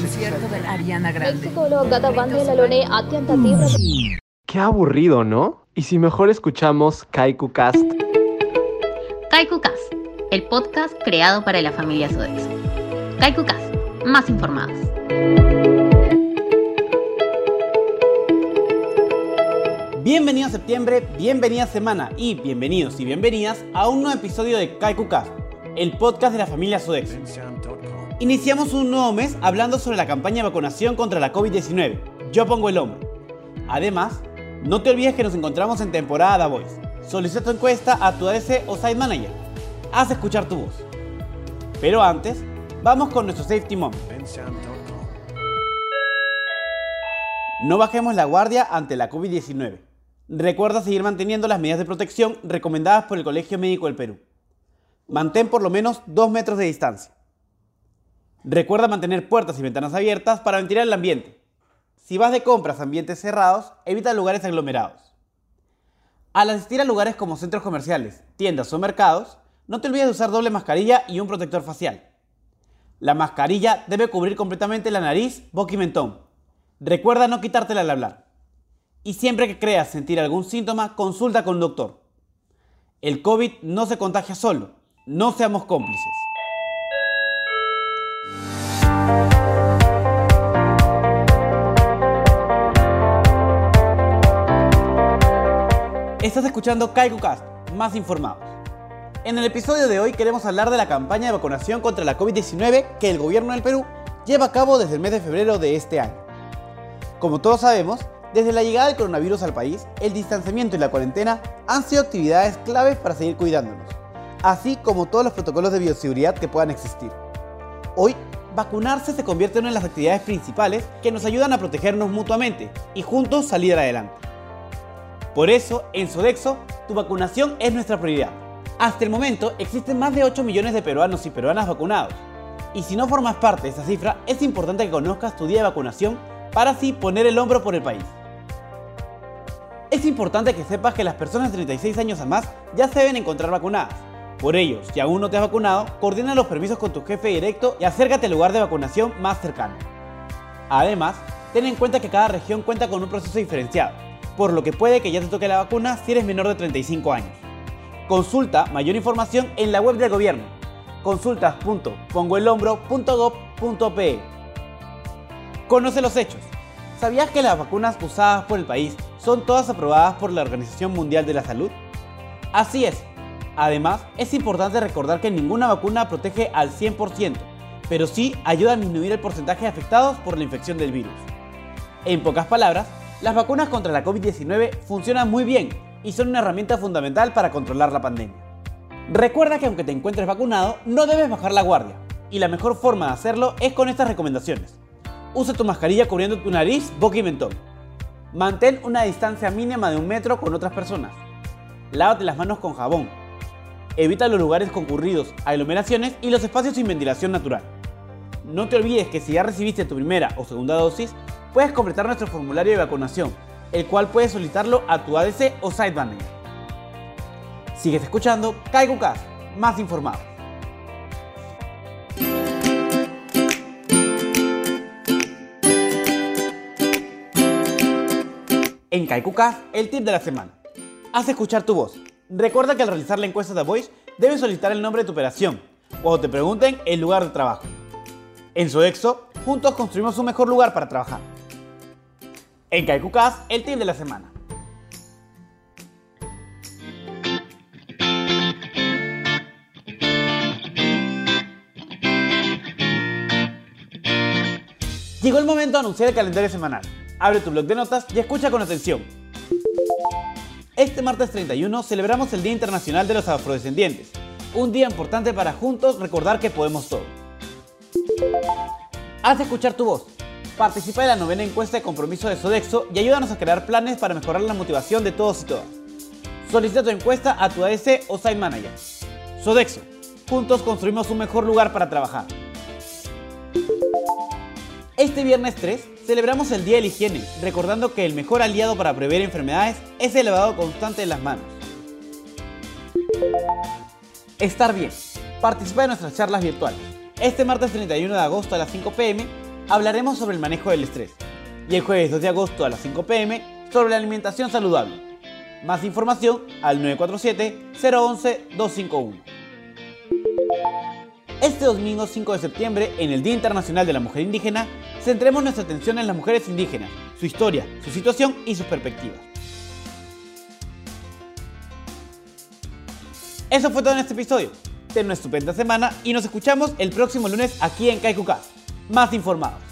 concierto de Ariana Grande. Mm. Qué aburrido, ¿no? Y si mejor escuchamos Kaiku Cast. Kaiku Cast, el podcast creado para la familia Sodexo. Kaiku Cast, más informados. Bienvenido a septiembre, bienvenida semana y bienvenidos y bienvenidas a un nuevo episodio de Kaiku Cast, el podcast de la familia Sodexo. Iniciamos un nuevo mes hablando sobre la campaña de vacunación contra la COVID-19. Yo pongo el hombro. Además, no te olvides que nos encontramos en temporada Voice. Solicita tu encuesta a tu ADC o Site Manager. Haz escuchar tu voz. Pero antes, vamos con nuestro Safety Moment. No bajemos la guardia ante la COVID-19. Recuerda seguir manteniendo las medidas de protección recomendadas por el Colegio Médico del Perú. Mantén por lo menos 2 metros de distancia. Recuerda mantener puertas y ventanas abiertas para ventilar el ambiente. Si vas de compras a ambientes cerrados, evita lugares aglomerados. Al asistir a lugares como centros comerciales, tiendas o mercados, no te olvides de usar doble mascarilla y un protector facial. La mascarilla debe cubrir completamente la nariz, boca y mentón. Recuerda no quitártela al hablar. Y siempre que creas sentir algún síntoma, consulta con un doctor. El COVID no se contagia solo. No seamos cómplices. Estás escuchando KaikuCast, más informados. En el episodio de hoy queremos hablar de la campaña de vacunación contra la COVID-19 que el gobierno del Perú lleva a cabo desde el mes de febrero de este año. Como todos sabemos, desde la llegada del coronavirus al país, el distanciamiento y la cuarentena han sido actividades claves para seguir cuidándonos, así como todos los protocolos de bioseguridad que puedan existir. Hoy, vacunarse se convierte en una de las actividades principales que nos ayudan a protegernos mutuamente y juntos salir adelante. Por eso, en Sodexo, tu vacunación es nuestra prioridad. Hasta el momento existen más de 8 millones de peruanos y peruanas vacunados. Y si no formas parte de esa cifra, es importante que conozcas tu día de vacunación para así poner el hombro por el país. Es importante que sepas que las personas de 36 años a más ya se deben encontrar vacunadas. Por ello, si aún no te has vacunado, coordina los permisos con tu jefe directo y acércate al lugar de vacunación más cercano. Además, ten en cuenta que cada región cuenta con un proceso diferenciado, por lo que puede que ya te toque la vacuna si eres menor de 35 años. Consulta mayor información en la web del gobierno consultas.pongoelhombro.gov.pe Conoce los hechos. ¿Sabías que las vacunas usadas por el país son todas aprobadas por la Organización Mundial de la Salud? Así es. Además, es importante recordar que ninguna vacuna protege al 100%, pero sí ayuda a disminuir el porcentaje de afectados por la infección del virus. En pocas palabras, las vacunas contra la COVID-19 funcionan muy bien y son una herramienta fundamental para controlar la pandemia. Recuerda que aunque te encuentres vacunado, no debes bajar la guardia, y la mejor forma de hacerlo es con estas recomendaciones. Usa tu mascarilla cubriendo tu nariz, boca y mentón. Mantén una distancia mínima de un metro con otras personas. Lávate las manos con jabón. Evita los lugares concurridos, aglomeraciones y los espacios sin ventilación natural. No te olvides que si ya recibiste tu primera o segunda dosis, puedes completar nuestro formulario de vacunación, el cual puedes solicitarlo a tu ADC o Site Manager. Sigues escuchando KaikuCast, más informado. En KaikuCast, el tip de la semana. Haz escuchar tu voz. Recuerda que al realizar la encuesta de Voice, debes solicitar el nombre de tu operación, cuando te pregunten el lugar de trabajo. En Sodexo, juntos construimos un mejor lugar para trabajar. En KaikuCast, el tip de la semana. Llegó el momento de anunciar el calendario semanal. Abre tu blog de notas y escucha con atención. Este martes 31 celebramos el Día Internacional de los Afrodescendientes, un día importante para juntos recordar que podemos todo. Haz escuchar tu voz. Participa en la novena encuesta de compromiso de Sodexo y ayúdanos a crear planes para mejorar la motivación de todos y todas. Solicita tu encuesta a tu AS o Site Manager. Sodexo. Juntos construimos un mejor lugar para trabajar. Este viernes 3 celebramos el Día de la Higiene, recordando que el mejor aliado para prever enfermedades es el lavado constante de las manos. Estar bien. Participa en nuestras charlas virtuales. Este martes 31 de agosto a las 5 pm, hablaremos sobre el manejo del estrés. Y el jueves 2 de agosto a las 5 pm sobre la alimentación saludable. Más información al 947-011-251. Este domingo 5 de septiembre, en el Día Internacional de la Mujer Indígena, centremos nuestra atención en las mujeres indígenas, su historia, su situación y sus perspectivas. Eso fue todo en este episodio. Ten una estupenda semana y nos escuchamos el próximo lunes aquí en Kaikuka. Más informados.